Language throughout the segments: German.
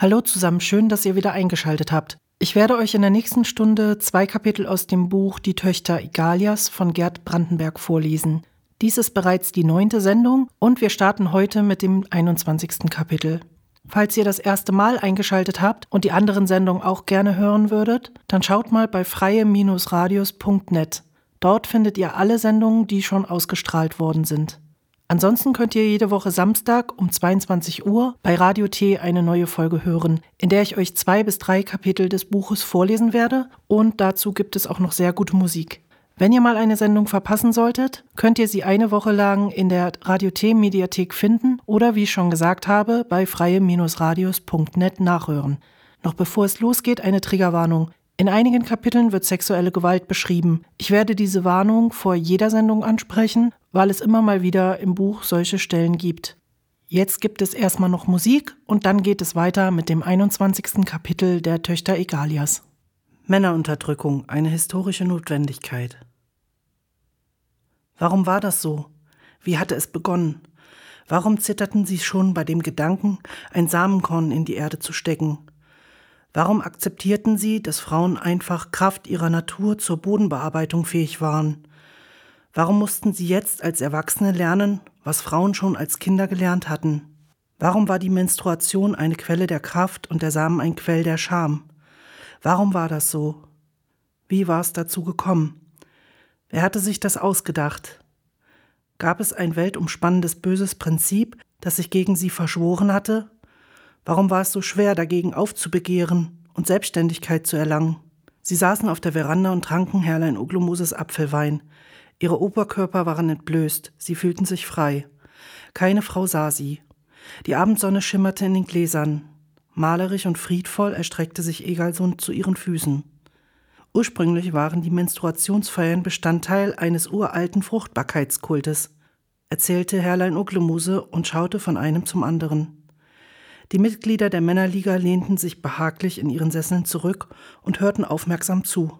Hallo zusammen, schön, dass ihr wieder eingeschaltet habt. Ich werde euch in der nächsten Stunde zwei Kapitel aus dem Buch Die Töchter Igalias von Gerd Brandenberg vorlesen. Dies ist bereits die neunte Sendung und wir starten heute mit dem 21. Kapitel. Falls ihr das erste Mal eingeschaltet habt und die anderen Sendungen auch gerne hören würdet, dann schaut mal bei freie-radios.net. Dort findet ihr alle Sendungen, die schon ausgestrahlt worden sind. Ansonsten könnt ihr jede Woche Samstag um 22 Uhr bei Radio T eine neue Folge hören, in der ich euch zwei bis drei Kapitel des Buches vorlesen werde und dazu gibt es auch noch sehr gute Musik. Wenn ihr mal eine Sendung verpassen solltet, könnt ihr sie eine Woche lang in der Radio T Mediathek finden oder wie ich schon gesagt habe, bei freie-radios.net nachhören. Noch bevor es losgeht, eine Triggerwarnung. In einigen Kapiteln wird sexuelle Gewalt beschrieben. Ich werde diese Warnung vor jeder Sendung ansprechen, weil es immer mal wieder im Buch solche Stellen gibt. Jetzt gibt es erstmal noch Musik und dann geht es weiter mit dem 21. Kapitel der Töchter Egalias. Männerunterdrückung, eine historische Notwendigkeit. Warum war das so? Wie hatte es begonnen? Warum zitterten sie schon bei dem Gedanken, ein Samenkorn in die Erde zu stecken? Warum akzeptierten sie, dass Frauen einfach Kraft ihrer Natur zur Bodenbearbeitung fähig waren? Warum mussten sie jetzt als Erwachsene lernen, was Frauen schon als Kinder gelernt hatten? Warum war die Menstruation eine Quelle der Kraft und der Samen ein Quell der Scham? Warum war das so? Wie war es dazu gekommen? Wer hatte sich das ausgedacht? Gab es ein weltumspannendes böses Prinzip, das sich gegen sie verschworen hatte? Warum war es so schwer, dagegen aufzubegehren und Selbstständigkeit zu erlangen? Sie saßen auf der Veranda und tranken Herrlein Uglumoses Apfelwein. Ihre Oberkörper waren entblößt, sie fühlten sich frei. Keine Frau sah sie. Die Abendsonne schimmerte in den Gläsern. Malerisch und friedvoll erstreckte sich Egalsund zu ihren Füßen. Ursprünglich waren die Menstruationsfeiern Bestandteil eines uralten Fruchtbarkeitskultes, erzählte Herrlein Uglemuse und schaute von einem zum anderen. Die Mitglieder der Männerliga lehnten sich behaglich in ihren Sesseln zurück und hörten aufmerksam zu.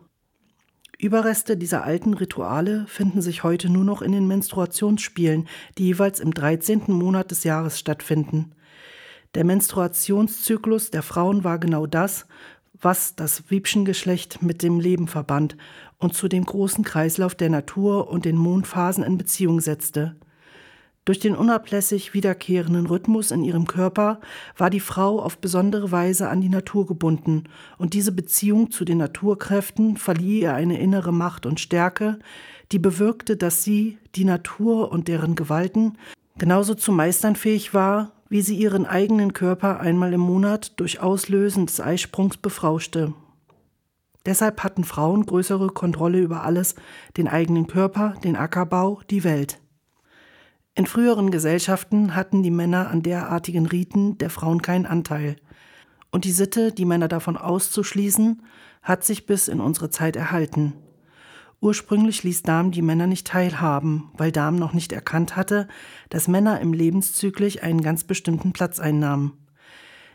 Überreste dieser alten Rituale finden sich heute nur noch in den Menstruationsspielen, die jeweils im 13. Monat des Jahres stattfinden. Der Menstruationszyklus der Frauen war genau das, was das Wiebchengeschlecht mit dem Leben verband und zu dem großen Kreislauf der Natur und den Mondphasen in Beziehung setzte. Durch den unablässig wiederkehrenden Rhythmus in ihrem Körper war die Frau auf besondere Weise an die Natur gebunden, und diese Beziehung zu den Naturkräften verlieh ihr eine innere Macht und Stärke, die bewirkte, dass sie die Natur und deren Gewalten genauso zu meistern fähig war, wie sie ihren eigenen Körper einmal im Monat durch Auslösen des Eisprungs befrauschte. Deshalb hatten Frauen größere Kontrolle über alles, den eigenen Körper, den Ackerbau, die Welt. In früheren Gesellschaften hatten die Männer an derartigen Riten der Frauen keinen Anteil. Und die Sitte, die Männer davon auszuschließen, hat sich bis in unsere Zeit erhalten. Ursprünglich ließ Darm die Männer nicht teilhaben, weil Darm noch nicht erkannt hatte, dass Männer im Lebenszyklus einen ganz bestimmten Platz einnahmen.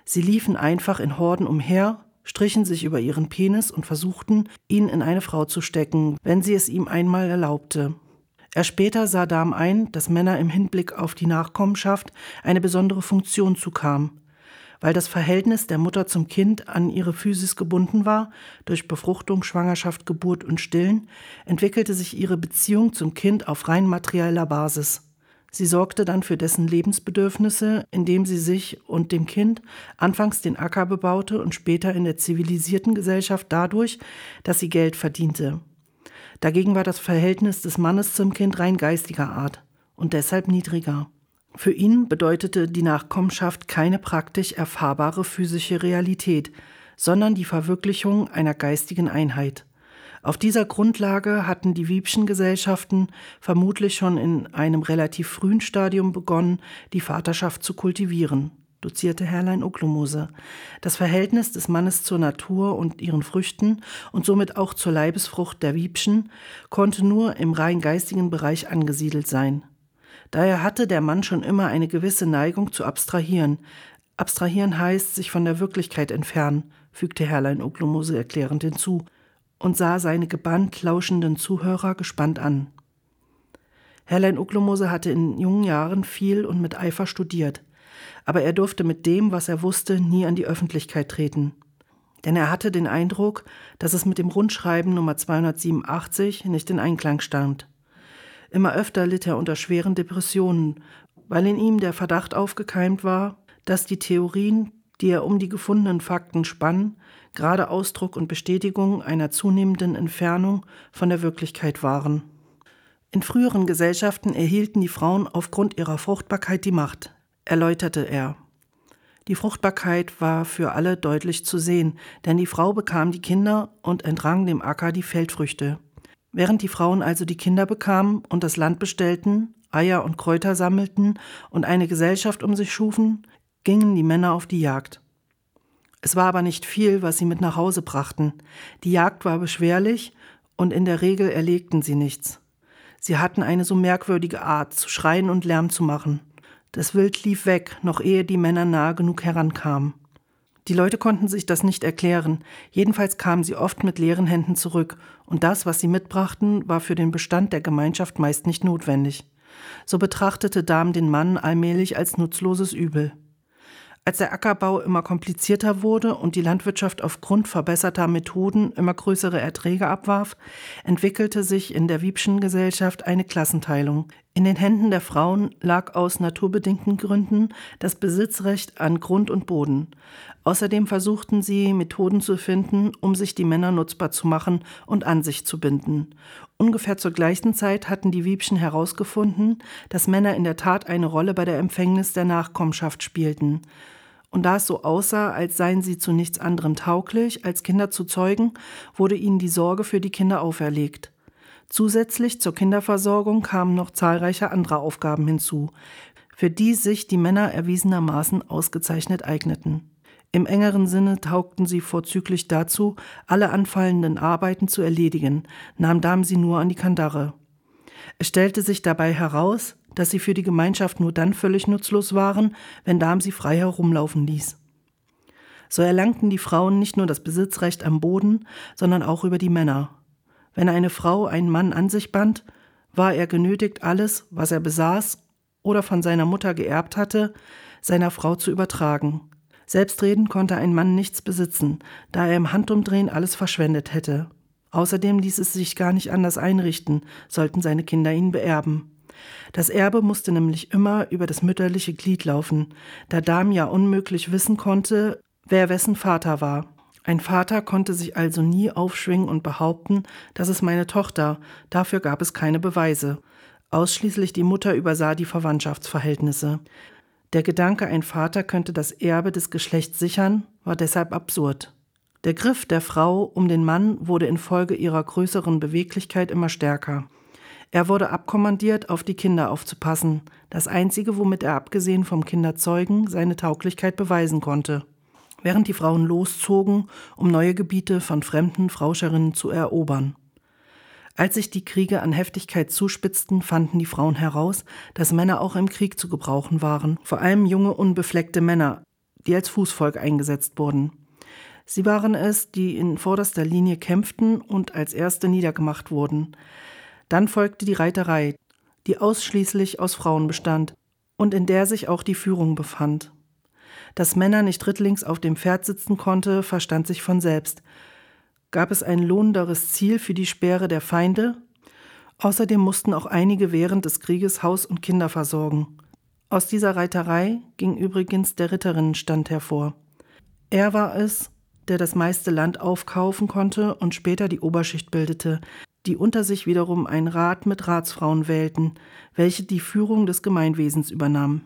Sie liefen einfach in Horden umher, strichen sich über ihren Penis und versuchten, ihn in eine Frau zu stecken, wenn sie es ihm einmal erlaubte. Erst später sah Darm ein, dass Männer im Hinblick auf die Nachkommenschaft eine besondere Funktion zukam. Weil das Verhältnis der Mutter zum Kind an ihre Physis gebunden war, durch Befruchtung, Schwangerschaft, Geburt und Stillen, entwickelte sich ihre Beziehung zum Kind auf rein materieller Basis. Sie sorgte dann für dessen Lebensbedürfnisse, indem sie sich und dem Kind anfangs den Acker bebaute und später in der zivilisierten Gesellschaft dadurch, dass sie Geld verdiente. Dagegen war das Verhältnis des Mannes zum Kind rein geistiger Art und deshalb niedriger. Für ihn bedeutete die Nachkommenschaft keine praktisch erfahrbare physische Realität, sondern die Verwirklichung einer geistigen Einheit. Auf dieser Grundlage hatten die Wiebschen Gesellschaften vermutlich schon in einem relativ frühen Stadium begonnen, die Vaterschaft zu kultivieren dozierte Herrlein Uklumose, das Verhältnis des Mannes zur Natur und ihren Früchten und somit auch zur Leibesfrucht der Wiebschen konnte nur im rein geistigen Bereich angesiedelt sein. Daher hatte der Mann schon immer eine gewisse Neigung zu abstrahieren. Abstrahieren heißt sich von der Wirklichkeit entfernen, fügte Herrlein Uklumose erklärend hinzu und sah seine gebannt lauschenden Zuhörer gespannt an. Herrlein Uklumose hatte in jungen Jahren viel und mit Eifer studiert. Aber er durfte mit dem, was er wusste, nie an die Öffentlichkeit treten. Denn er hatte den Eindruck, dass es mit dem Rundschreiben Nummer 287 nicht in Einklang stand. Immer öfter litt er unter schweren Depressionen, weil in ihm der Verdacht aufgekeimt war, dass die Theorien, die er um die gefundenen Fakten spann, gerade Ausdruck und Bestätigung einer zunehmenden Entfernung von der Wirklichkeit waren. In früheren Gesellschaften erhielten die Frauen aufgrund ihrer Fruchtbarkeit die Macht, erläuterte er. Die Fruchtbarkeit war für alle deutlich zu sehen, denn die Frau bekam die Kinder und entrang dem Acker die Feldfrüchte. Während die Frauen also die Kinder bekamen und das Land bestellten, Eier und Kräuter sammelten und eine Gesellschaft um sich schufen, gingen die Männer auf die Jagd. Es war aber nicht viel, was sie mit nach Hause brachten. Die Jagd war beschwerlich und in der Regel erlegten sie nichts. Sie hatten eine so merkwürdige Art, zu schreien und Lärm zu machen. Das Wild lief weg, noch ehe die Männer nahe genug herankamen. Die Leute konnten sich das nicht erklären, jedenfalls kamen sie oft mit leeren Händen zurück, und das, was sie mitbrachten, war für den Bestand der Gemeinschaft meist nicht notwendig. So betrachtete Dam den Mann allmählich als nutzloses Übel. Als der Ackerbau immer komplizierter wurde und die Landwirtschaft aufgrund verbesserter Methoden immer größere Erträge abwarf, entwickelte sich in der Wiebschen Gesellschaft eine Klassenteilung. In den Händen der Frauen lag aus naturbedingten Gründen das Besitzrecht an Grund und Boden. Außerdem versuchten sie, Methoden zu finden, um sich die Männer nutzbar zu machen und an sich zu binden. Ungefähr zur gleichen Zeit hatten die Wiebschen herausgefunden, dass Männer in der Tat eine Rolle bei der Empfängnis der Nachkommenschaft spielten. Und da es so aussah, als seien sie zu nichts anderem tauglich, als Kinder zu zeugen, wurde ihnen die Sorge für die Kinder auferlegt. Zusätzlich zur Kinderversorgung kamen noch zahlreiche andere Aufgaben hinzu, für die sich die Männer erwiesenermaßen ausgezeichnet eigneten. Im engeren Sinne taugten sie vorzüglich dazu, alle anfallenden Arbeiten zu erledigen, nahm Damen sie nur an die Kandare. Es stellte sich dabei heraus, dass sie für die Gemeinschaft nur dann völlig nutzlos waren, wenn Darm sie frei herumlaufen ließ. So erlangten die Frauen nicht nur das Besitzrecht am Boden, sondern auch über die Männer. Wenn eine Frau einen Mann an sich band, war er genötigt, alles, was er besaß oder von seiner Mutter geerbt hatte, seiner Frau zu übertragen. Selbstredend konnte ein Mann nichts besitzen, da er im Handumdrehen alles verschwendet hätte. Außerdem ließ es sich gar nicht anders einrichten, sollten seine Kinder ihn beerben. Das Erbe musste nämlich immer über das mütterliche Glied laufen, da Dam ja unmöglich wissen konnte, wer wessen Vater war. Ein Vater konnte sich also nie aufschwingen und behaupten, das ist meine Tochter, dafür gab es keine Beweise. Ausschließlich die Mutter übersah die Verwandtschaftsverhältnisse. Der Gedanke, ein Vater könnte das Erbe des Geschlechts sichern, war deshalb absurd. Der Griff der Frau um den Mann wurde infolge ihrer größeren Beweglichkeit immer stärker. Er wurde abkommandiert, auf die Kinder aufzupassen, das einzige, womit er abgesehen vom Kinderzeugen seine Tauglichkeit beweisen konnte. Während die Frauen loszogen, um neue Gebiete von fremden Frauscherinnen zu erobern. Als sich die Kriege an Heftigkeit zuspitzten, fanden die Frauen heraus, dass Männer auch im Krieg zu gebrauchen waren, vor allem junge, unbefleckte Männer, die als Fußvolk eingesetzt wurden. Sie waren es, die in vorderster Linie kämpften und als erste niedergemacht wurden. Dann folgte die Reiterei, die ausschließlich aus Frauen bestand und in der sich auch die Führung befand. Dass Männer nicht rittlings auf dem Pferd sitzen konnte, verstand sich von selbst. Gab es ein lohnenderes Ziel für die Speere der Feinde? Außerdem mussten auch einige während des Krieges Haus und Kinder versorgen. Aus dieser Reiterei ging übrigens der Ritterinnenstand hervor. Er war es, der das meiste Land aufkaufen konnte und später die Oberschicht bildete, die unter sich wiederum einen Rat mit Ratsfrauen wählten, welche die Führung des Gemeinwesens übernahmen.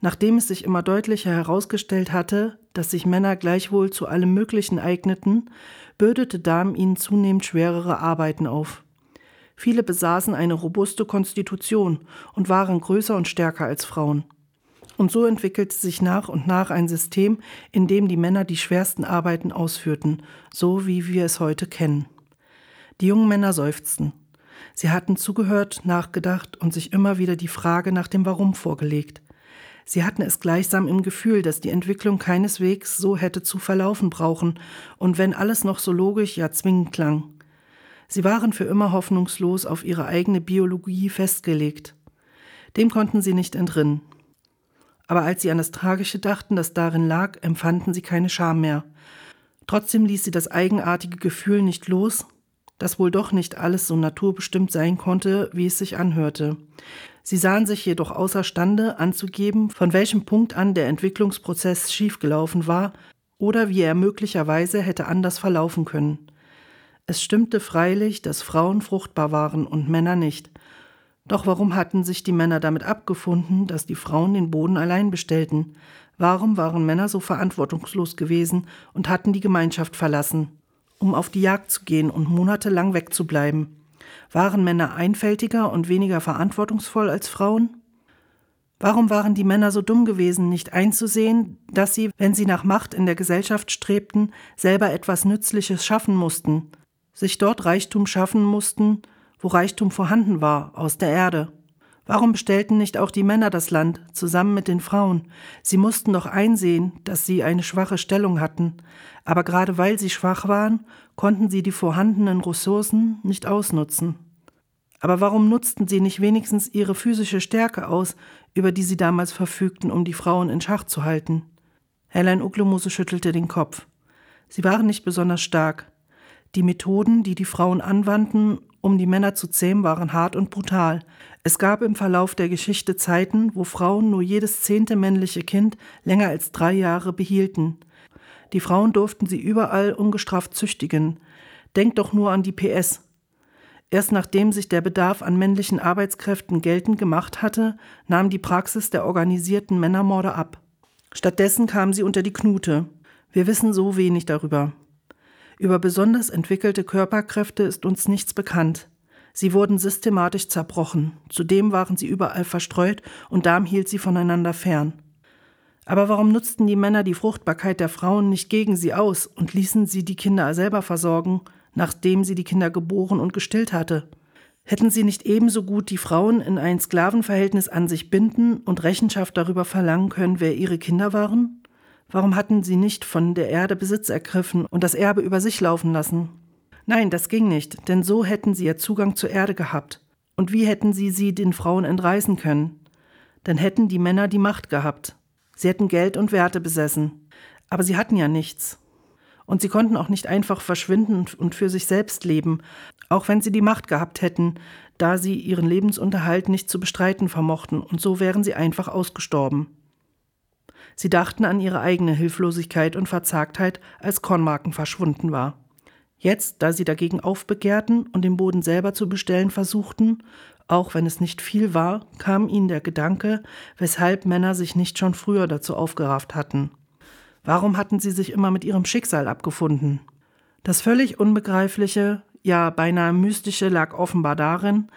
Nachdem es sich immer deutlicher herausgestellt hatte, dass sich Männer gleichwohl zu allem Möglichen eigneten, bürdete Damen ihnen zunehmend schwerere Arbeiten auf. Viele besaßen eine robuste Konstitution und waren größer und stärker als Frauen. Und so entwickelte sich nach und nach ein System, in dem die Männer die schwersten Arbeiten ausführten, so wie wir es heute kennen. Die jungen Männer seufzten. Sie hatten zugehört, nachgedacht und sich immer wieder die Frage nach dem Warum vorgelegt. Sie hatten es gleichsam im Gefühl, dass die Entwicklung keineswegs so hätte zu verlaufen brauchen, und wenn alles noch so logisch, ja zwingend klang. Sie waren für immer hoffnungslos auf ihre eigene Biologie festgelegt. Dem konnten sie nicht entrinnen. aber als sie an das Tragische dachten, das darin lag, empfanden sie keine Scham mehr. Trotzdem ließ sie das eigenartige Gefühl nicht los, dass wohl doch nicht alles so naturbestimmt sein konnte, wie es sich anhörte. Sie sahen sich jedoch außerstande anzugeben, von welchem Punkt an der Entwicklungsprozess schiefgelaufen war oder wie er möglicherweise hätte anders verlaufen können. Es stimmte freilich, dass Frauen fruchtbar waren und Männer nicht. Doch warum hatten sich die Männer damit abgefunden, dass die Frauen den Boden allein bestellten? Warum waren Männer so verantwortungslos gewesen und hatten die Gemeinschaft verlassen, um auf die Jagd zu gehen und monatelang wegzubleiben? Waren Männer einfältiger und weniger verantwortungsvoll als Frauen? Warum waren die Männer so dumm gewesen, nicht einzusehen, dass sie, wenn sie nach Macht in der Gesellschaft strebten, selber etwas Nützliches schaffen mussten, sich dort Reichtum schaffen mussten, wo Reichtum vorhanden war, aus der Erde? Warum bestellten nicht auch die Männer das Land, zusammen mit den Frauen? Sie mussten doch einsehen, dass sie eine schwache Stellung hatten, aber gerade weil sie schwach waren, konnten sie die vorhandenen Ressourcen nicht ausnutzen. Aber warum nutzten sie nicht wenigstens ihre physische Stärke aus, über die sie damals verfügten, um die Frauen in Schach zu halten? Hellein Uglumose schüttelte den Kopf. Sie waren nicht besonders stark. Die Methoden, die die Frauen anwandten, um die Männer zu zähmen, waren hart und brutal. Es gab im Verlauf der Geschichte Zeiten, wo Frauen nur jedes zehnte männliche Kind länger als drei Jahre behielten. Die Frauen durften sie überall ungestraft züchtigen. Denkt doch nur an die PS. Erst nachdem sich der Bedarf an männlichen Arbeitskräften geltend gemacht hatte, nahm die Praxis der organisierten Männermorde ab. Stattdessen kam sie unter die Knute. Wir wissen so wenig darüber. Über besonders entwickelte Körperkräfte ist uns nichts bekannt. Sie wurden systematisch zerbrochen, zudem waren sie überall verstreut und Darm hielt sie voneinander fern. Aber warum nutzten die Männer die Fruchtbarkeit der Frauen nicht gegen sie aus und ließen sie die Kinder selber versorgen, nachdem sie die Kinder geboren und gestillt hatte. Hätten sie nicht ebenso gut die Frauen in ein Sklavenverhältnis an sich binden und Rechenschaft darüber verlangen können, wer ihre Kinder waren? Warum hatten sie nicht von der Erde Besitz ergriffen und das Erbe über sich laufen lassen? Nein, das ging nicht, denn so hätten sie ja Zugang zur Erde gehabt. Und wie hätten sie sie den Frauen entreißen können? Dann hätten die Männer die Macht gehabt. Sie hätten Geld und Werte besessen. Aber sie hatten ja nichts. Und sie konnten auch nicht einfach verschwinden und für sich selbst leben, auch wenn sie die Macht gehabt hätten, da sie ihren Lebensunterhalt nicht zu bestreiten vermochten, und so wären sie einfach ausgestorben. Sie dachten an ihre eigene Hilflosigkeit und Verzagtheit, als Kornmarken verschwunden war. Jetzt, da sie dagegen aufbegehrten und den Boden selber zu bestellen versuchten, auch wenn es nicht viel war, kam ihnen der Gedanke, weshalb Männer sich nicht schon früher dazu aufgerafft hatten. Warum hatten sie sich immer mit ihrem Schicksal abgefunden? Das völlig Unbegreifliche, ja beinahe Mystische lag offenbar darin,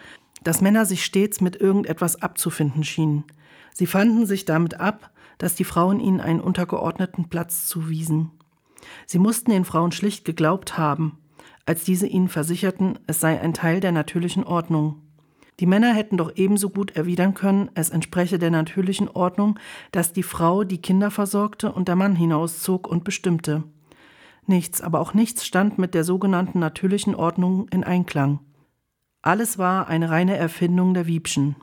dass Männer sich stets mit irgendetwas abzufinden schienen. Sie fanden sich damit ab, dass die Frauen ihnen einen untergeordneten Platz zuwiesen. Sie mussten den Frauen schlicht geglaubt haben, als diese ihnen versicherten, es sei ein Teil der natürlichen Ordnung. Die Männer hätten doch ebenso gut erwidern können, es entspreche der natürlichen Ordnung, dass die Frau die Kinder versorgte und der Mann hinauszog und bestimmte. Nichts, aber auch nichts stand mit der sogenannten natürlichen Ordnung in Einklang. Alles war eine reine Erfindung der Wiebschen.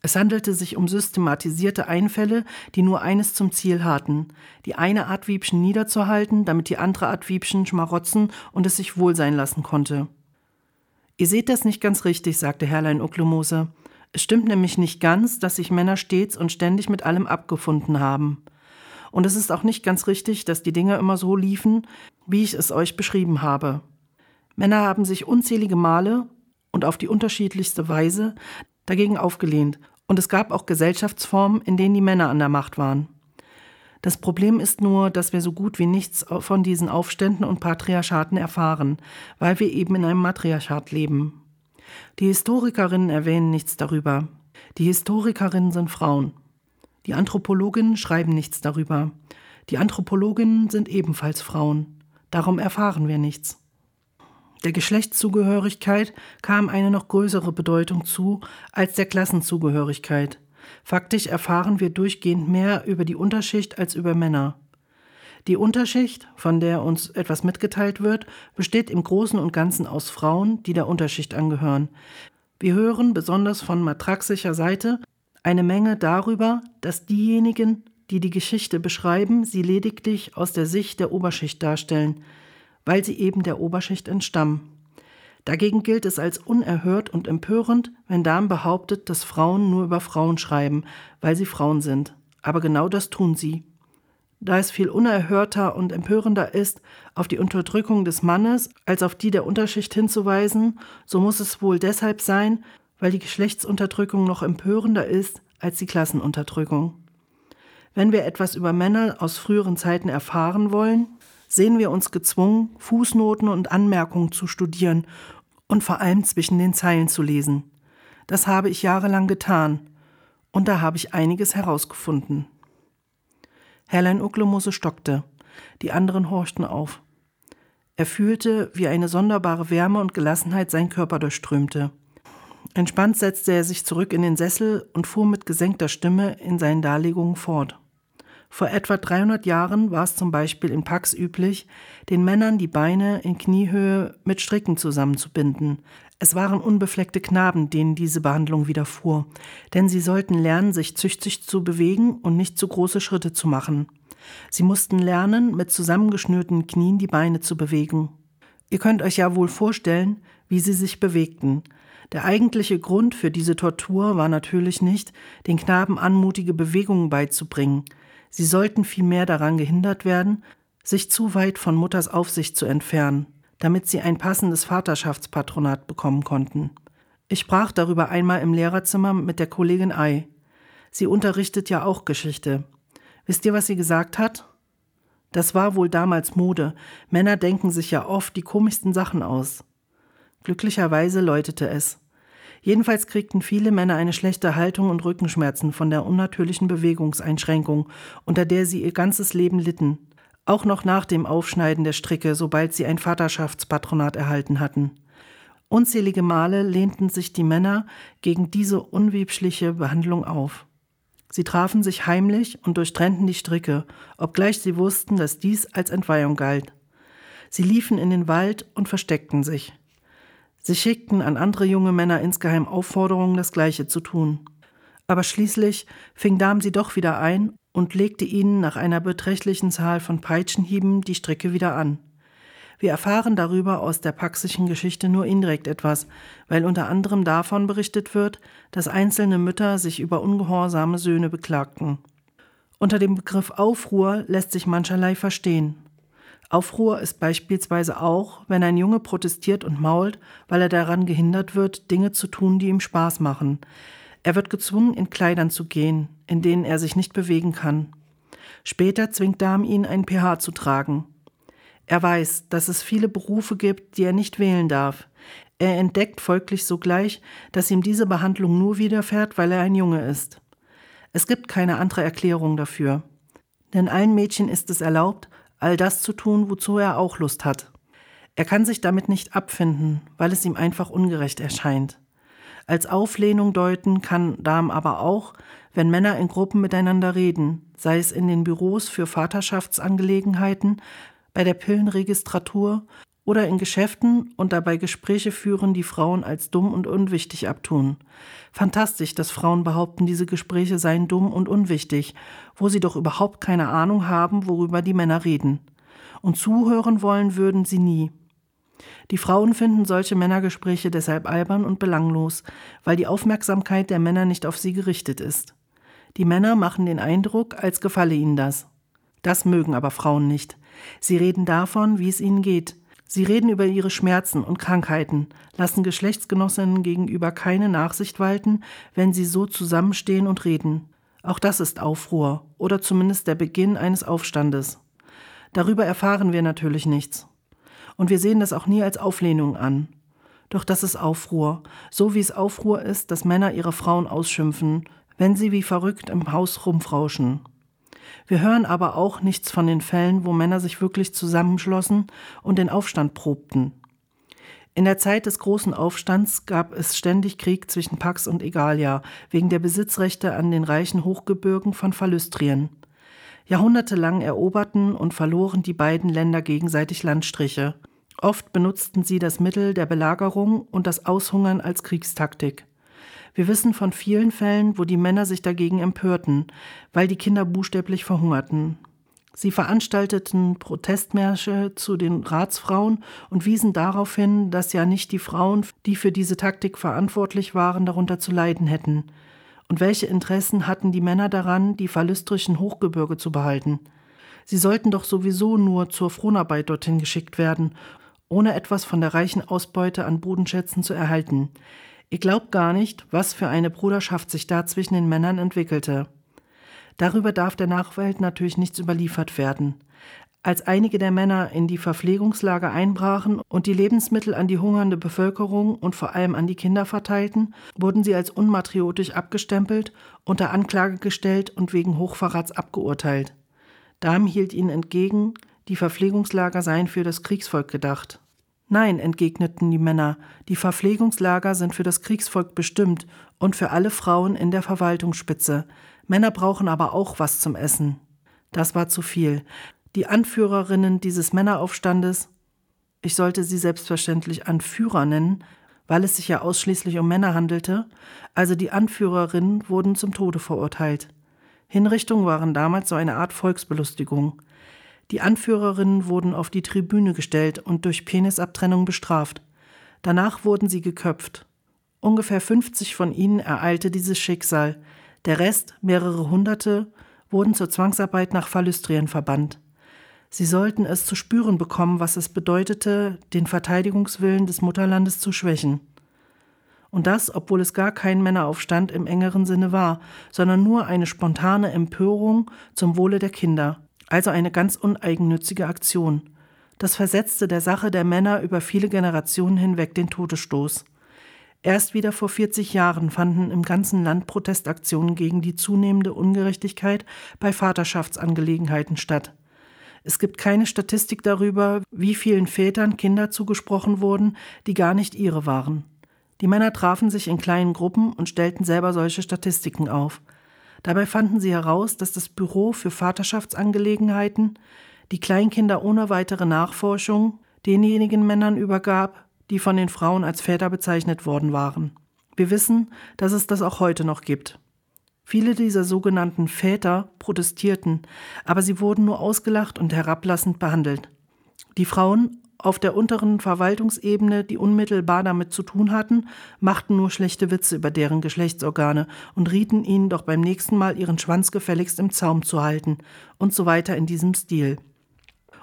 Es handelte sich um systematisierte Einfälle, die nur eines zum Ziel hatten, die eine Art Wiebschen niederzuhalten, damit die andere Art Wiebschen schmarotzen und es sich wohl sein lassen konnte. Ihr seht das nicht ganz richtig, sagte Herrlein Ucklumose. Es stimmt nämlich nicht ganz, dass sich Männer stets und ständig mit allem abgefunden haben. Und es ist auch nicht ganz richtig, dass die Dinge immer so liefen, wie ich es euch beschrieben habe. Männer haben sich unzählige Male und auf die unterschiedlichste Weise dagegen aufgelehnt, und es gab auch Gesellschaftsformen, in denen die Männer an der Macht waren. Das Problem ist nur, dass wir so gut wie nichts von diesen Aufständen und Patriarchaten erfahren, weil wir eben in einem Matriarchat leben. Die Historikerinnen erwähnen nichts darüber. Die Historikerinnen sind Frauen. Die Anthropologinnen schreiben nichts darüber. Die Anthropologinnen sind ebenfalls Frauen. Darum erfahren wir nichts. Der Geschlechtszugehörigkeit kam eine noch größere Bedeutung zu als der Klassenzugehörigkeit. Faktisch erfahren wir durchgehend mehr über die Unterschicht als über Männer. Die Unterschicht, von der uns etwas mitgeteilt wird, besteht im Großen und Ganzen aus Frauen, die der Unterschicht angehören. Wir hören besonders von matraxischer Seite eine Menge darüber, dass diejenigen, die die Geschichte beschreiben, sie lediglich aus der Sicht der Oberschicht darstellen, weil sie eben der Oberschicht entstammen. Dagegen gilt es als unerhört und empörend, wenn Damen behauptet, dass Frauen nur über Frauen schreiben, weil sie Frauen sind. Aber genau das tun sie. Da es viel unerhörter und empörender ist, auf die Unterdrückung des Mannes als auf die der Unterschicht hinzuweisen, so muss es wohl deshalb sein, weil die Geschlechtsunterdrückung noch empörender ist als die Klassenunterdrückung. Wenn wir etwas über Männer aus früheren Zeiten erfahren wollen, sehen wir uns gezwungen, Fußnoten und Anmerkungen zu studieren und vor allem zwischen den Zeilen zu lesen. Das habe ich jahrelang getan, und da habe ich einiges herausgefunden. Herrlein Ucklemose stockte, die anderen horchten auf. Er fühlte, wie eine sonderbare Wärme und Gelassenheit seinen Körper durchströmte. Entspannt setzte er sich zurück in den Sessel und fuhr mit gesenkter Stimme in seinen Darlegungen fort. Vor etwa 300 Jahren war es zum Beispiel in Pax üblich, den Männern die Beine in Kniehöhe mit Stricken zusammenzubinden. Es waren unbefleckte Knaben, denen diese Behandlung widerfuhr, denn sie sollten lernen, sich züchtig zu bewegen und nicht zu große Schritte zu machen. Sie mussten lernen, mit zusammengeschnürten Knien die Beine zu bewegen. Ihr könnt euch ja wohl vorstellen, wie sie sich bewegten. Der eigentliche Grund für diese Tortur war natürlich nicht, den Knaben anmutige Bewegungen beizubringen, Sie sollten vielmehr daran gehindert werden, sich zu weit von Mutters Aufsicht zu entfernen, damit sie ein passendes Vaterschaftspatronat bekommen konnten. Ich sprach darüber einmal im Lehrerzimmer mit der Kollegin Ei. Sie unterrichtet ja auch Geschichte. Wisst ihr, was sie gesagt hat? Das war wohl damals Mode. Männer denken sich ja oft die komischsten Sachen aus. Glücklicherweise läutete es. Jedenfalls kriegten viele Männer eine schlechte Haltung und Rückenschmerzen von der unnatürlichen Bewegungseinschränkung, unter der sie ihr ganzes Leben litten, auch noch nach dem Aufschneiden der Stricke, sobald sie ein Vaterschaftspatronat erhalten hatten. Unzählige Male lehnten sich die Männer gegen diese unwebschliche Behandlung auf. Sie trafen sich heimlich und durchtrennten die Stricke, obgleich sie wussten, dass dies als Entweihung galt. Sie liefen in den Wald und versteckten sich. Sie schickten an andere junge Männer insgeheim Aufforderungen, das Gleiche zu tun. Aber schließlich fing Dam sie doch wieder ein und legte ihnen nach einer beträchtlichen Zahl von Peitschenhieben die Stricke wieder an. Wir erfahren darüber aus der paxischen Geschichte nur indirekt etwas, weil unter anderem davon berichtet wird, dass einzelne Mütter sich über ungehorsame Söhne beklagten. Unter dem Begriff Aufruhr lässt sich mancherlei verstehen. Aufruhr ist beispielsweise auch, wenn ein Junge protestiert und mault, weil er daran gehindert wird, Dinge zu tun, die ihm Spaß machen. Er wird gezwungen, in Kleidern zu gehen, in denen er sich nicht bewegen kann. Später zwingt Darm ihn, ein pH zu tragen. Er weiß, dass es viele Berufe gibt, die er nicht wählen darf. Er entdeckt folglich sogleich, dass ihm diese Behandlung nur widerfährt, weil er ein Junge ist. Es gibt keine andere Erklärung dafür. Denn allen Mädchen ist es erlaubt, all das zu tun, wozu er auch Lust hat. Er kann sich damit nicht abfinden, weil es ihm einfach ungerecht erscheint. Als Auflehnung deuten kann Darm aber auch, wenn Männer in Gruppen miteinander reden, sei es in den Büros für Vaterschaftsangelegenheiten, bei der Pillenregistratur oder in Geschäften und dabei Gespräche führen, die Frauen als dumm und unwichtig abtun. Fantastisch, dass Frauen behaupten, diese Gespräche seien dumm und unwichtig, wo sie doch überhaupt keine Ahnung haben, worüber die Männer reden. Und zuhören wollen würden sie nie. Die Frauen finden solche Männergespräche deshalb albern und belanglos, weil die Aufmerksamkeit der Männer nicht auf sie gerichtet ist. Die Männer machen den Eindruck, als gefalle ihnen das. Das mögen aber Frauen nicht. Sie reden davon, wie es ihnen geht, Sie reden über ihre Schmerzen und Krankheiten, lassen Geschlechtsgenossinnen gegenüber keine Nachsicht walten, wenn sie so zusammenstehen und reden. Auch das ist Aufruhr oder zumindest der Beginn eines Aufstandes. Darüber erfahren wir natürlich nichts. Und wir sehen das auch nie als Auflehnung an. Doch das ist Aufruhr, so wie es Aufruhr ist, dass Männer ihre Frauen ausschimpfen, wenn sie wie verrückt im Haus rumfrauschen. Wir hören aber auch nichts von den Fällen, wo Männer sich wirklich zusammenschlossen und den Aufstand probten. In der Zeit des großen Aufstands gab es ständig Krieg zwischen Pax und Egalia wegen der Besitzrechte an den reichen Hochgebirgen von Phalystrien. Jahrhundertelang eroberten und verloren die beiden Länder gegenseitig Landstriche. Oft benutzten sie das Mittel der Belagerung und das Aushungern als Kriegstaktik. Wir wissen von vielen Fällen, wo die Männer sich dagegen empörten, weil die Kinder buchstäblich verhungerten. Sie veranstalteten Protestmärsche zu den Ratsfrauen und wiesen darauf hin, dass ja nicht die Frauen, die für diese Taktik verantwortlich waren, darunter zu leiden hätten. Und welche Interessen hatten die Männer daran, die verlüstrischen Hochgebirge zu behalten? Sie sollten doch sowieso nur zur Fronarbeit dorthin geschickt werden, ohne etwas von der reichen Ausbeute an Bodenschätzen zu erhalten. Ihr glaubt gar nicht, was für eine Bruderschaft sich da zwischen den Männern entwickelte. Darüber darf der Nachwelt natürlich nichts überliefert werden. Als einige der Männer in die Verpflegungslager einbrachen und die Lebensmittel an die hungernde Bevölkerung und vor allem an die Kinder verteilten, wurden sie als unmatriotisch abgestempelt, unter Anklage gestellt und wegen Hochverrats abgeurteilt. Dahm hielt ihnen entgegen, die Verpflegungslager seien für das Kriegsvolk gedacht. Nein, entgegneten die Männer, die Verpflegungslager sind für das Kriegsvolk bestimmt und für alle Frauen in der Verwaltungsspitze. Männer brauchen aber auch was zum Essen. Das war zu viel. Die Anführerinnen dieses Männeraufstandes, ich sollte sie selbstverständlich Anführer nennen, weil es sich ja ausschließlich um Männer handelte, also die Anführerinnen wurden zum Tode verurteilt. Hinrichtungen waren damals so eine Art Volksbelustigung. Die Anführerinnen wurden auf die Tribüne gestellt und durch Penisabtrennung bestraft. Danach wurden sie geköpft. Ungefähr 50 von ihnen ereilte dieses Schicksal. Der Rest, mehrere Hunderte, wurden zur Zwangsarbeit nach Phallüstrien verbannt. Sie sollten es zu spüren bekommen, was es bedeutete, den Verteidigungswillen des Mutterlandes zu schwächen. Und das, obwohl es gar kein Männeraufstand im engeren Sinne war, sondern nur eine spontane Empörung zum Wohle der Kinder, also eine ganz uneigennützige Aktion. Das versetzte der Sache der Männer über viele Generationen hinweg den Todesstoß. Erst wieder vor 40 Jahren fanden im ganzen Land Protestaktionen gegen die zunehmende Ungerechtigkeit bei Vaterschaftsangelegenheiten statt. Es gibt keine Statistik darüber, wie vielen Vätern Kinder zugesprochen wurden, die gar nicht ihre waren. Die Männer trafen sich in kleinen Gruppen und stellten selber solche Statistiken auf. Dabei fanden sie heraus, dass das Büro für Vaterschaftsangelegenheiten die Kleinkinder ohne weitere Nachforschung denjenigen Männern übergab, die von den Frauen als Väter bezeichnet worden waren. Wir wissen, dass es das auch heute noch gibt. Viele dieser sogenannten Väter protestierten, aber sie wurden nur ausgelacht und herablassend behandelt. Die Frauen auf der unteren Verwaltungsebene, die unmittelbar damit zu tun hatten, machten nur schlechte Witze über deren Geschlechtsorgane und rieten ihnen doch beim nächsten Mal ihren Schwanz gefälligst im Zaum zu halten und so weiter in diesem Stil.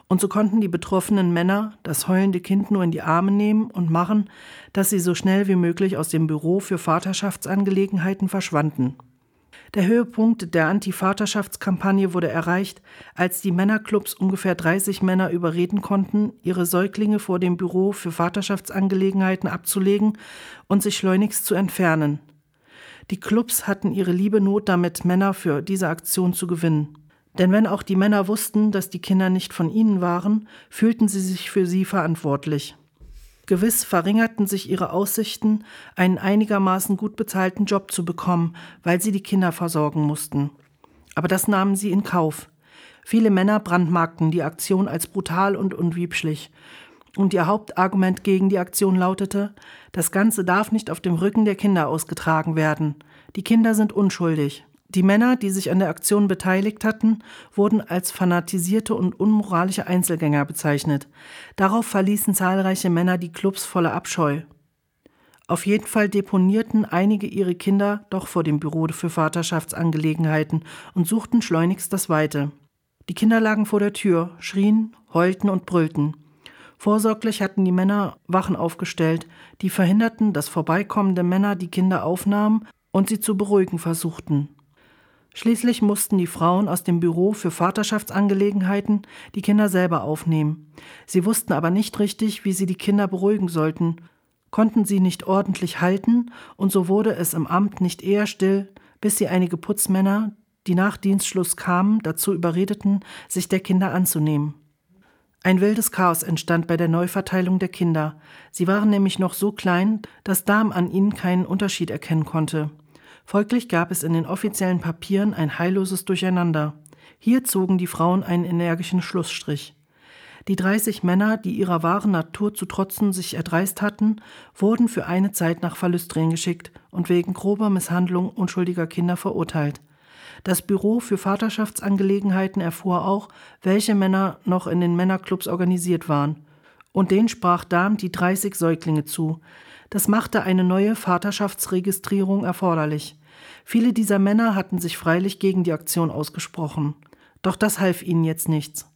Und so konnten die betroffenen Männer das heulende Kind nur in die Arme nehmen und machen, dass sie so schnell wie möglich aus dem Büro für Vaterschaftsangelegenheiten verschwanden. Der Höhepunkt der Anti-Vaterschaftskampagne wurde erreicht, als die Männerclubs ungefähr 30 Männer überreden konnten, ihre Säuglinge vor dem Büro für Vaterschaftsangelegenheiten abzulegen und sich schleunigst zu entfernen. Die Clubs hatten ihre liebe Not damit, Männer für diese Aktion zu gewinnen. Denn wenn auch die Männer wussten, dass die Kinder nicht von ihnen waren, fühlten sie sich für sie verantwortlich. Gewiss verringerten sich ihre Aussichten, einen einigermaßen gut bezahlten Job zu bekommen, weil sie die Kinder versorgen mussten. Aber das nahmen sie in Kauf. Viele Männer brandmarkten die Aktion als brutal und unwiebschlich. Und ihr Hauptargument gegen die Aktion lautete, das Ganze darf nicht auf dem Rücken der Kinder ausgetragen werden. Die Kinder sind unschuldig. Die Männer, die sich an der Aktion beteiligt hatten, wurden als fanatisierte und unmoralische Einzelgänger bezeichnet. Darauf verließen zahlreiche Männer die Clubs voller Abscheu. Auf jeden Fall deponierten einige ihre Kinder doch vor dem Büro für Vaterschaftsangelegenheiten und suchten schleunigst das Weite. Die Kinder lagen vor der Tür, schrien, heulten und brüllten. Vorsorglich hatten die Männer Wachen aufgestellt, die verhinderten, dass vorbeikommende Männer die Kinder aufnahmen und sie zu beruhigen versuchten. Schließlich mussten die Frauen aus dem Büro für Vaterschaftsangelegenheiten die Kinder selber aufnehmen. Sie wussten aber nicht richtig, wie sie die Kinder beruhigen sollten, konnten sie nicht ordentlich halten, und so wurde es im Amt nicht eher still, bis sie einige Putzmänner, die nach Dienstschluss kamen, dazu überredeten, sich der Kinder anzunehmen. Ein wildes Chaos entstand bei der Neuverteilung der Kinder. Sie waren nämlich noch so klein, dass Darm an ihnen keinen Unterschied erkennen konnte. Folglich gab es in den offiziellen Papieren ein heilloses Durcheinander. Hier zogen die Frauen einen energischen Schlussstrich. Die 30 Männer, die ihrer wahren Natur zu trotzen sich erdreist hatten, wurden für eine Zeit nach Verlüstrien geschickt und wegen grober Misshandlung unschuldiger Kinder verurteilt. Das Büro für Vaterschaftsangelegenheiten erfuhr auch, welche Männer noch in den Männerclubs organisiert waren. Und denen sprach Dahm die 30 Säuglinge zu. Das machte eine neue Vaterschaftsregistrierung erforderlich. Viele dieser Männer hatten sich freilich gegen die Aktion ausgesprochen. Doch das half ihnen jetzt nichts.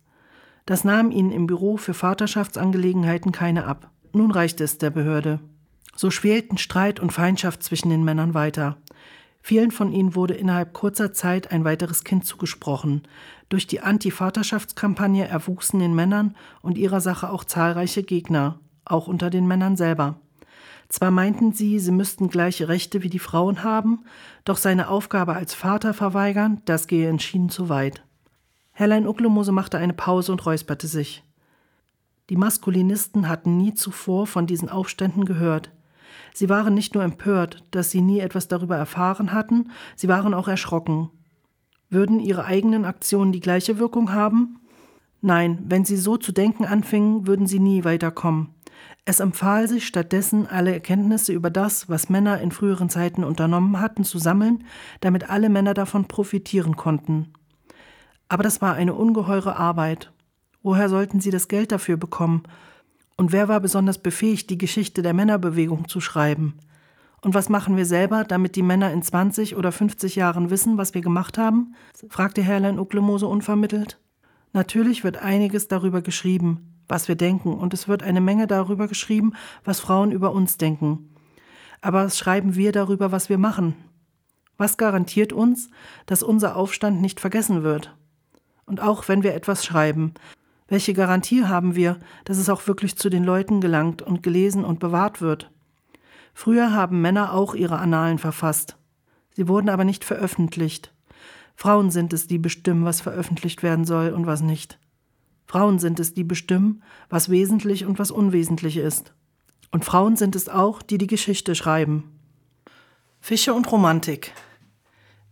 Das nahm ihnen im Büro für Vaterschaftsangelegenheiten keine ab. Nun reichte es der Behörde. So schwelten Streit und Feindschaft zwischen den Männern weiter. Vielen von ihnen wurde innerhalb kurzer Zeit ein weiteres Kind zugesprochen. Durch die Anti-Vaterschaftskampagne erwuchsen den Männern und ihrer Sache auch zahlreiche Gegner, auch unter den Männern selber. Zwar meinten sie, sie müssten gleiche Rechte wie die Frauen haben, doch seine Aufgabe als Vater verweigern, das gehe entschieden zu weit. Herrlein Ucklemose machte eine Pause und räusperte sich. Die Maskulinisten hatten nie zuvor von diesen Aufständen gehört. Sie waren nicht nur empört, dass sie nie etwas darüber erfahren hatten, sie waren auch erschrocken. Würden ihre eigenen Aktionen die gleiche Wirkung haben? Nein, wenn sie so zu denken anfingen, würden sie nie weiterkommen. Es empfahl sich stattdessen, alle Erkenntnisse über das, was Männer in früheren Zeiten unternommen hatten, zu sammeln, damit alle Männer davon profitieren konnten. Aber das war eine ungeheure Arbeit. Woher sollten sie das Geld dafür bekommen? Und wer war besonders befähigt, die Geschichte der Männerbewegung zu schreiben? Und was machen wir selber, damit die Männer in 20 oder 50 Jahren wissen, was wir gemacht haben? fragte Herrlein Ucklemose unvermittelt. Natürlich wird einiges darüber geschrieben, was wir denken, und es wird eine Menge darüber geschrieben, was Frauen über uns denken. Aber schreiben wir darüber, was wir machen? Was garantiert uns, dass unser Aufstand nicht vergessen wird? Und auch wenn wir etwas schreiben, welche Garantie haben wir, dass es auch wirklich zu den Leuten gelangt und gelesen und bewahrt wird? Früher haben Männer auch ihre Annalen verfasst. Sie wurden aber nicht veröffentlicht. Frauen sind es, die bestimmen, was veröffentlicht werden soll und was nicht. Frauen sind es, die bestimmen, was wesentlich und was unwesentlich ist. Und Frauen sind es auch, die die Geschichte schreiben. Fische und Romantik.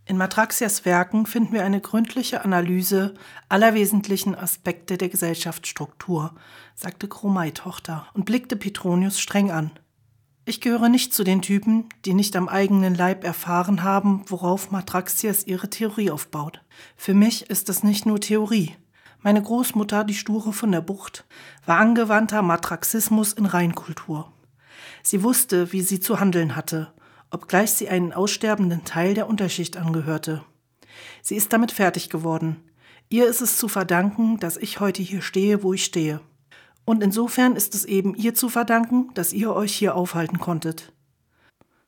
In Matraxias Werken finden wir eine gründliche Analyse aller wesentlichen Aspekte der Gesellschaftsstruktur, sagte Chromai Tochter und blickte Petronius streng an. Ich gehöre nicht zu den Typen, die nicht am eigenen Leib erfahren haben, worauf Matraxias ihre Theorie aufbaut. Für mich ist es nicht nur Theorie. Meine Großmutter, die Sture von der Bucht, war angewandter Matraxismus in Reinkultur. Sie wusste, wie sie zu handeln hatte obgleich sie einen aussterbenden Teil der Unterschicht angehörte. Sie ist damit fertig geworden. Ihr ist es zu verdanken, dass ich heute hier stehe, wo ich stehe. Und insofern ist es eben ihr zu verdanken, dass ihr euch hier aufhalten konntet.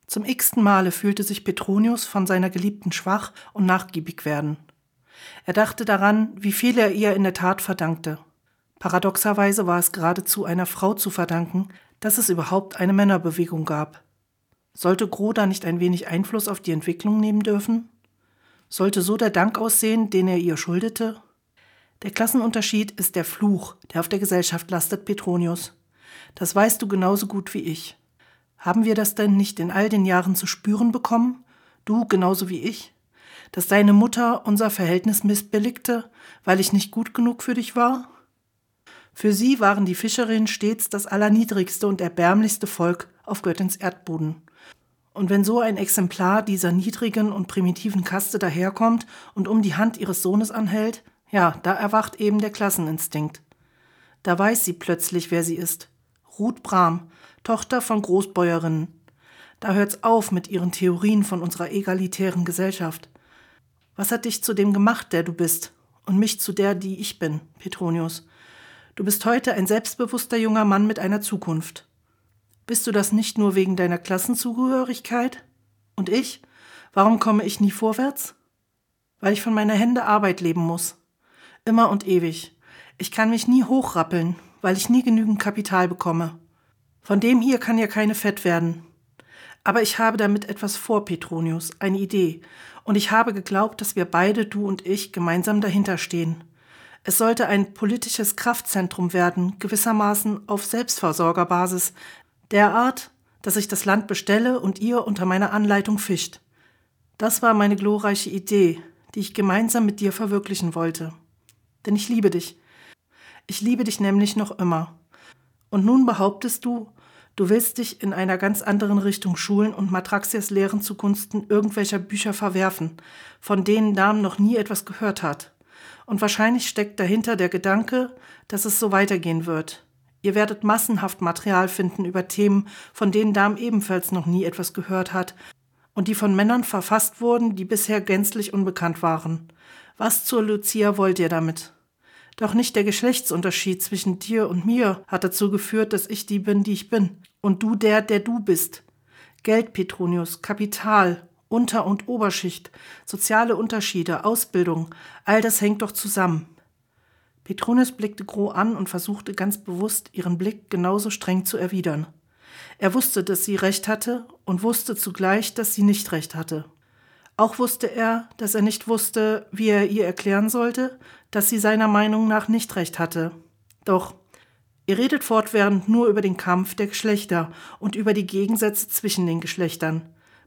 Zum x-ten Male fühlte sich Petronius von seiner Geliebten schwach und nachgiebig werden. Er dachte daran, wie viel er ihr in der Tat verdankte. Paradoxerweise war es geradezu einer Frau zu verdanken, dass es überhaupt eine Männerbewegung gab. Sollte Groda nicht ein wenig Einfluss auf die Entwicklung nehmen dürfen? Sollte so der Dank aussehen, den er ihr schuldete? Der Klassenunterschied ist der Fluch, der auf der Gesellschaft lastet, Petronius. Das weißt du genauso gut wie ich. Haben wir das denn nicht in all den Jahren zu spüren bekommen? Du genauso wie ich? Dass deine Mutter unser Verhältnis missbilligte, weil ich nicht gut genug für dich war? Für sie waren die Fischerinnen stets das allerniedrigste und erbärmlichste Volk auf Göttins Erdboden. Und wenn so ein Exemplar dieser niedrigen und primitiven Kaste daherkommt und um die Hand ihres Sohnes anhält, ja, da erwacht eben der Klasseninstinkt. Da weiß sie plötzlich, wer sie ist. Ruth Brahm, Tochter von Großbäuerinnen. Da hört's auf mit ihren Theorien von unserer egalitären Gesellschaft. Was hat dich zu dem gemacht, der du bist, und mich zu der, die ich bin, Petronius? Du bist heute ein selbstbewusster junger Mann mit einer Zukunft. Bist du das nicht nur wegen deiner Klassenzugehörigkeit? Und ich? Warum komme ich nie vorwärts? Weil ich von meiner Hände Arbeit leben muss. Immer und ewig. Ich kann mich nie hochrappeln, weil ich nie genügend Kapital bekomme. Von dem hier kann ja keine Fett werden. Aber ich habe damit etwas vor, Petronius, eine Idee. Und ich habe geglaubt, dass wir beide, du und ich, gemeinsam dahinter stehen. Es sollte ein politisches Kraftzentrum werden, gewissermaßen auf Selbstversorgerbasis, derart, dass ich das Land bestelle und ihr unter meiner Anleitung fischt. Das war meine glorreiche Idee, die ich gemeinsam mit dir verwirklichen wollte. Denn ich liebe dich. Ich liebe dich nämlich noch immer. Und nun behauptest du, du willst dich in einer ganz anderen Richtung schulen und Matraxias Lehren zugunsten irgendwelcher Bücher verwerfen, von denen Dam noch nie etwas gehört hat. Und wahrscheinlich steckt dahinter der Gedanke, dass es so weitergehen wird. Ihr werdet massenhaft Material finden über Themen, von denen Dam ebenfalls noch nie etwas gehört hat und die von Männern verfasst wurden, die bisher gänzlich unbekannt waren. Was zur Lucia wollt ihr damit? Doch nicht der Geschlechtsunterschied zwischen dir und mir hat dazu geführt, dass ich die bin, die ich bin, und du der, der du bist. Geld, Petronius, Kapital, Unter- und Oberschicht, soziale Unterschiede, Ausbildung, all das hängt doch zusammen. Petronius blickte Gro an und versuchte ganz bewusst, ihren Blick genauso streng zu erwidern. Er wusste, dass sie recht hatte und wusste zugleich, dass sie nicht recht hatte. Auch wusste er, dass er nicht wusste, wie er ihr erklären sollte, dass sie seiner Meinung nach nicht recht hatte. Doch ihr redet fortwährend nur über den Kampf der Geschlechter und über die Gegensätze zwischen den Geschlechtern.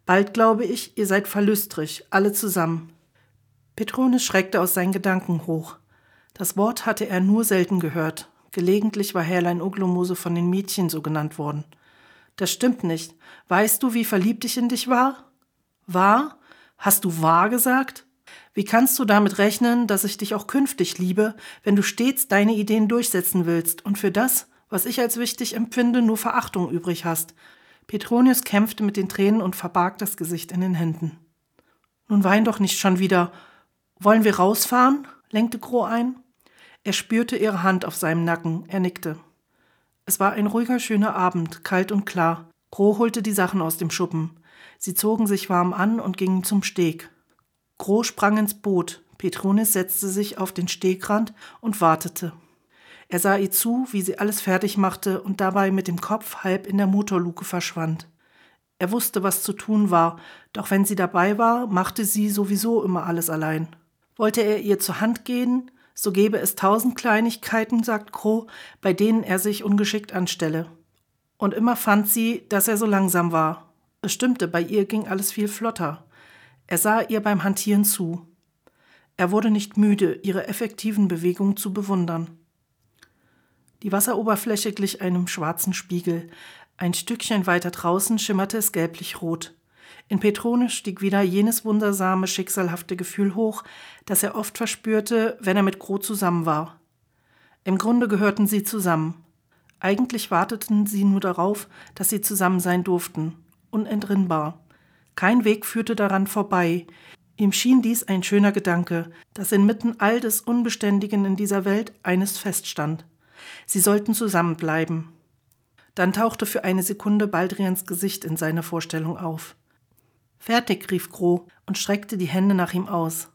Bald glaube ich, ihr seid verlüstrig, alle zusammen. Petronius schreckte aus seinen Gedanken hoch. Das Wort hatte er nur selten gehört. Gelegentlich war Herrlein Uglomose von den Mädchen so genannt worden. Das stimmt nicht. Weißt du, wie verliebt ich in dich war? War? Hast du wahr gesagt? Wie kannst du damit rechnen, dass ich dich auch künftig liebe, wenn du stets deine Ideen durchsetzen willst und für das, was ich als wichtig empfinde, nur Verachtung übrig hast? Petronius kämpfte mit den Tränen und verbarg das Gesicht in den Händen. Nun wein doch nicht schon wieder. Wollen wir rausfahren? lenkte Gro ein. Er spürte ihre Hand auf seinem Nacken, er nickte. Es war ein ruhiger, schöner Abend, kalt und klar. Gro holte die Sachen aus dem Schuppen. Sie zogen sich warm an und gingen zum Steg. Gro sprang ins Boot. Petronis setzte sich auf den Stegrand und wartete. Er sah ihr zu, wie sie alles fertig machte und dabei mit dem Kopf halb in der Motorluke verschwand. Er wusste, was zu tun war, doch wenn sie dabei war, machte sie sowieso immer alles allein. Wollte er ihr zur Hand gehen, so gäbe es tausend Kleinigkeiten, sagt Crow, bei denen er sich ungeschickt anstelle. Und immer fand sie, dass er so langsam war. Es stimmte, bei ihr ging alles viel flotter. Er sah ihr beim Hantieren zu. Er wurde nicht müde, ihre effektiven Bewegungen zu bewundern. Die Wasseroberfläche glich einem schwarzen Spiegel. Ein Stückchen weiter draußen schimmerte es gelblich-rot. In Petrone stieg wieder jenes wundersame, schicksalhafte Gefühl hoch, das er oft verspürte, wenn er mit Gro zusammen war. Im Grunde gehörten sie zusammen. Eigentlich warteten sie nur darauf, dass sie zusammen sein durften unentrinnbar. Kein Weg führte daran vorbei. Ihm schien dies ein schöner Gedanke, dass inmitten all des Unbeständigen in dieser Welt eines feststand. Sie sollten zusammenbleiben. Dann tauchte für eine Sekunde Baldrians Gesicht in seiner Vorstellung auf. Fertig, rief Gro und streckte die Hände nach ihm aus.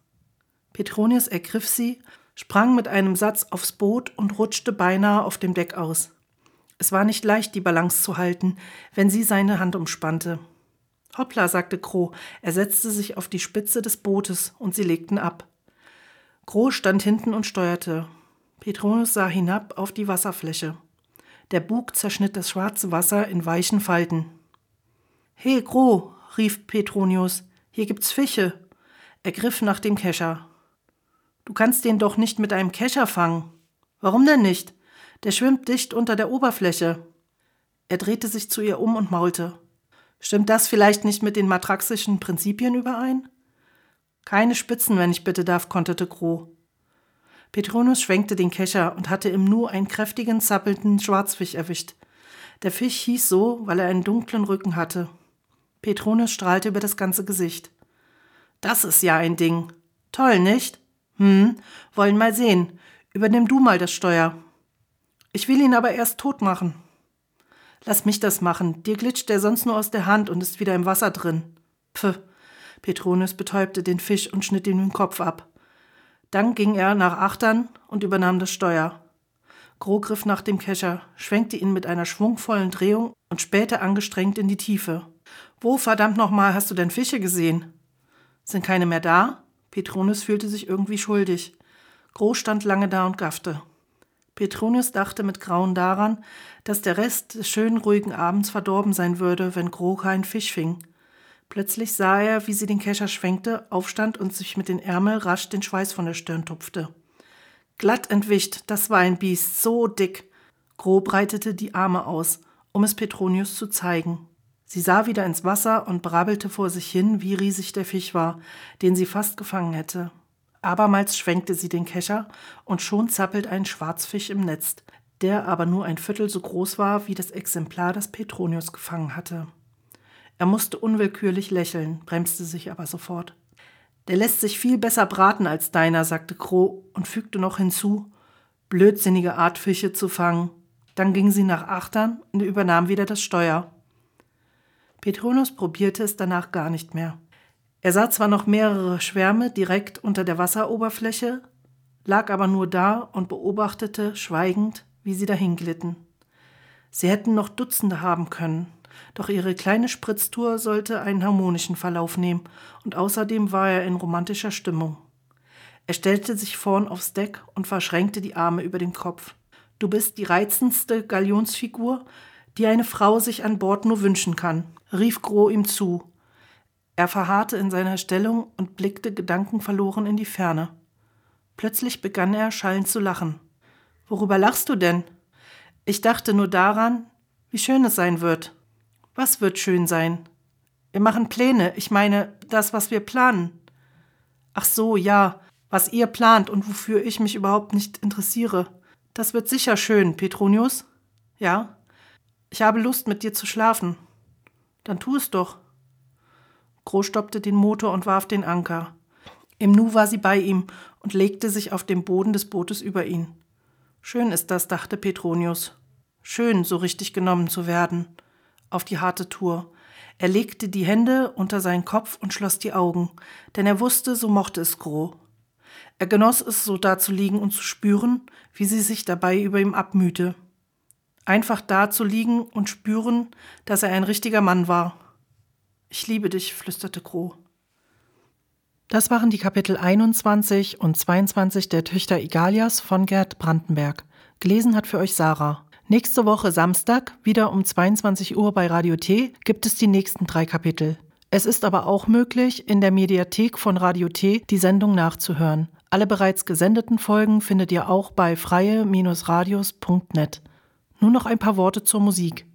Petronius ergriff sie, sprang mit einem Satz aufs Boot und rutschte beinahe auf dem Deck aus. Es war nicht leicht, die Balance zu halten, wenn sie seine Hand umspannte. Hoppla, sagte Crow. Er setzte sich auf die Spitze des Bootes und sie legten ab. Crow stand hinten und steuerte. Petronius sah hinab auf die Wasserfläche. Der Bug zerschnitt das schwarze Wasser in weichen Falten. He, Crow, rief Petronius, hier gibt's Fische. Er griff nach dem Kescher. Du kannst den doch nicht mit einem Kescher fangen. Warum denn nicht? Der schwimmt dicht unter der Oberfläche. Er drehte sich zu ihr um und maulte. Stimmt das vielleicht nicht mit den matraxischen Prinzipien überein? Keine Spitzen, wenn ich bitte darf, konterte Gro. Petronius schwenkte den Kescher und hatte im Nu einen kräftigen, zappelnden Schwarzfisch erwischt. Der Fisch hieß so, weil er einen dunklen Rücken hatte. Petronius strahlte über das ganze Gesicht. Das ist ja ein Ding. Toll, nicht? Hm, wollen mal sehen. Übernimm du mal das Steuer. Ich will ihn aber erst tot machen. Lass mich das machen. Dir glitscht der sonst nur aus der Hand und ist wieder im Wasser drin. Pff. Petronius betäubte den Fisch und schnitt ihm den Kopf ab. Dann ging er nach Achtern und übernahm das Steuer. Gro griff nach dem Kescher, schwenkte ihn mit einer schwungvollen Drehung und spähte angestrengt in die Tiefe. Wo verdammt nochmal hast du denn Fische gesehen? Sind keine mehr da? Petronius fühlte sich irgendwie schuldig. Gro stand lange da und gaffte. Petronius dachte mit Grauen daran, dass der Rest des schönen ruhigen Abends verdorben sein würde, wenn Gro keinen Fisch fing. Plötzlich sah er, wie sie den Kescher schwenkte, aufstand und sich mit den Ärmeln rasch den Schweiß von der Stirn tupfte. Glatt entwischt, das war ein Biest, so dick. Grob breitete die Arme aus, um es Petronius zu zeigen. Sie sah wieder ins Wasser und brabbelte vor sich hin, wie riesig der Fisch war, den sie fast gefangen hätte. Abermals schwenkte sie den Kescher und schon zappelt ein Schwarzfisch im Netz, der aber nur ein Viertel so groß war wie das Exemplar, das Petronius gefangen hatte. Er musste unwillkürlich lächeln, bremste sich aber sofort. Der lässt sich viel besser braten als deiner, sagte Crow und fügte noch hinzu, blödsinnige Art Fische zu fangen. Dann ging sie nach Achtern und übernahm wieder das Steuer. Petronius probierte es danach gar nicht mehr. Er sah zwar noch mehrere Schwärme direkt unter der Wasseroberfläche, lag aber nur da und beobachtete schweigend, wie sie dahinglitten. Sie hätten noch Dutzende haben können, doch ihre kleine Spritztour sollte einen harmonischen Verlauf nehmen, und außerdem war er in romantischer Stimmung. Er stellte sich vorn aufs Deck und verschränkte die Arme über den Kopf. Du bist die reizendste Galionsfigur, die eine Frau sich an Bord nur wünschen kann, rief Gros ihm zu. Er verharrte in seiner Stellung und blickte gedankenverloren in die Ferne. Plötzlich begann er schallend zu lachen. Worüber lachst du denn? Ich dachte nur daran, wie schön es sein wird. Was wird schön sein? Wir machen Pläne, ich meine, das, was wir planen. Ach so, ja, was ihr plant und wofür ich mich überhaupt nicht interessiere. Das wird sicher schön, Petronius. Ja? Ich habe Lust, mit dir zu schlafen. Dann tu es doch. Groß stoppte den Motor und warf den Anker. Im Nu war sie bei ihm und legte sich auf dem Boden des Bootes über ihn. Schön ist das, dachte Petronius. Schön, so richtig genommen zu werden. Auf die harte Tour. Er legte die Hände unter seinen Kopf und schloss die Augen, denn er wusste, so mochte es Gros. Er genoss es, so da zu liegen und zu spüren, wie sie sich dabei über ihm abmühte. Einfach da zu liegen und spüren, dass er ein richtiger Mann war. Ich liebe dich, flüsterte Crow. Das waren die Kapitel 21 und 22 der Töchter Igalias von Gerd Brandenberg. Gelesen hat für euch Sarah. Nächste Woche Samstag, wieder um 22 Uhr bei Radio T, gibt es die nächsten drei Kapitel. Es ist aber auch möglich, in der Mediathek von Radio T die Sendung nachzuhören. Alle bereits gesendeten Folgen findet ihr auch bei freie-radios.net. Nur noch ein paar Worte zur Musik.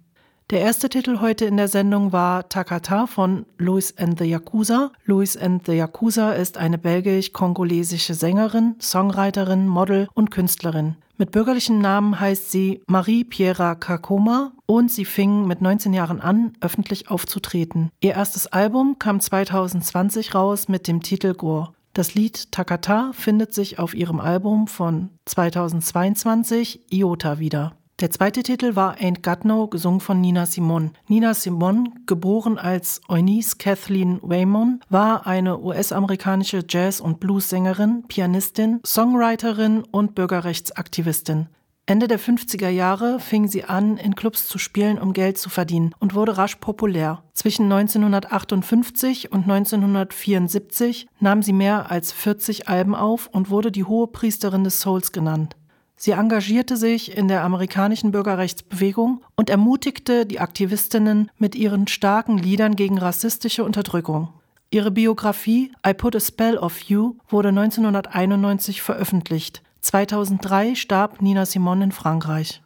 Der erste Titel heute in der Sendung war Takata von Louis and the Yakuza. Louis and the Yakuza ist eine belgisch-kongolesische Sängerin, Songwriterin, Model und Künstlerin. Mit bürgerlichen Namen heißt sie Marie Piera Kakoma und sie fing mit 19 Jahren an, öffentlich aufzutreten. Ihr erstes Album kam 2020 raus mit dem Titel Gore. Das Lied Takata findet sich auf ihrem Album von 2022 Iota wieder. Der zweite Titel war Ain't Got No, gesungen von Nina Simone. Nina Simone, geboren als Eunice Kathleen Waymon, war eine US-amerikanische Jazz- und Blues-Sängerin, Pianistin, Songwriterin und Bürgerrechtsaktivistin. Ende der 50er Jahre fing sie an, in Clubs zu spielen, um Geld zu verdienen und wurde rasch populär. Zwischen 1958 und 1974 nahm sie mehr als 40 Alben auf und wurde die hohe Priesterin des Souls genannt. Sie engagierte sich in der amerikanischen Bürgerrechtsbewegung und ermutigte die Aktivistinnen mit ihren starken Liedern gegen rassistische Unterdrückung. Ihre Biografie I Put a Spell of You wurde 1991 veröffentlicht. 2003 starb Nina Simone in Frankreich.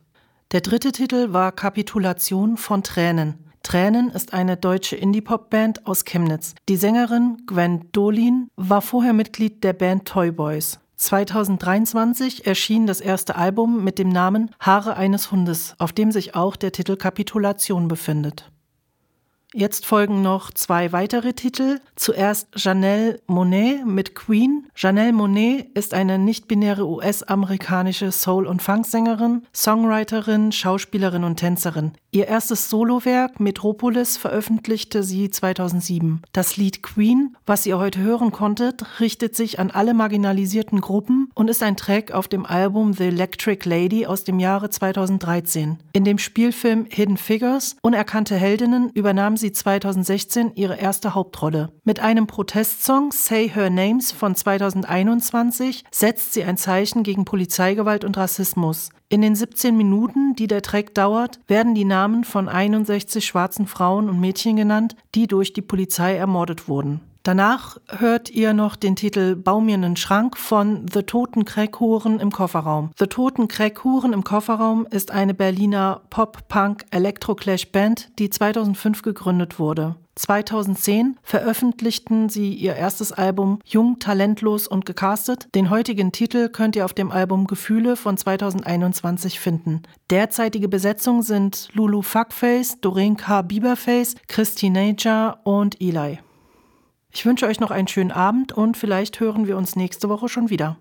Der dritte Titel war Kapitulation von Tränen. Tränen ist eine deutsche Indie-Pop-Band aus Chemnitz. Die Sängerin Gwen Dolin war vorher Mitglied der Band Toy Boys. 2023 erschien das erste Album mit dem Namen Haare eines Hundes, auf dem sich auch der Titel Kapitulation befindet. Jetzt folgen noch zwei weitere Titel. Zuerst Janelle Monet mit Queen. Janelle Monet ist eine nicht-binäre US-amerikanische Soul- und Funksängerin, Songwriterin, Schauspielerin und Tänzerin. Ihr erstes Solowerk Metropolis veröffentlichte sie 2007. Das Lied Queen, was ihr heute hören konntet, richtet sich an alle marginalisierten Gruppen und ist ein Track auf dem Album The Electric Lady aus dem Jahre 2013. In dem Spielfilm Hidden Figures Unerkannte Heldinnen übernahm sie 2016 ihre erste Hauptrolle. Mit einem Protestsong Say Her Names von 2021 setzt sie ein Zeichen gegen Polizeigewalt und Rassismus. In den 17 Minuten, die der Track dauert, werden die Namen von 61 schwarzen Frauen und Mädchen genannt, die durch die Polizei ermordet wurden. Danach hört ihr noch den Titel Bau mir einen Schrank von The Toten Crackhuren im Kofferraum. The Toten Crackhuren im Kofferraum ist eine Berliner Pop-Punk-Electro-Clash-Band, die 2005 gegründet wurde. 2010 veröffentlichten sie ihr erstes Album Jung, talentlos und gecastet. Den heutigen Titel könnt ihr auf dem Album Gefühle von 2021 finden. Derzeitige Besetzung sind Lulu Fuckface, Doreen K. Bieberface, Christy Nature und Eli. Ich wünsche euch noch einen schönen Abend und vielleicht hören wir uns nächste Woche schon wieder.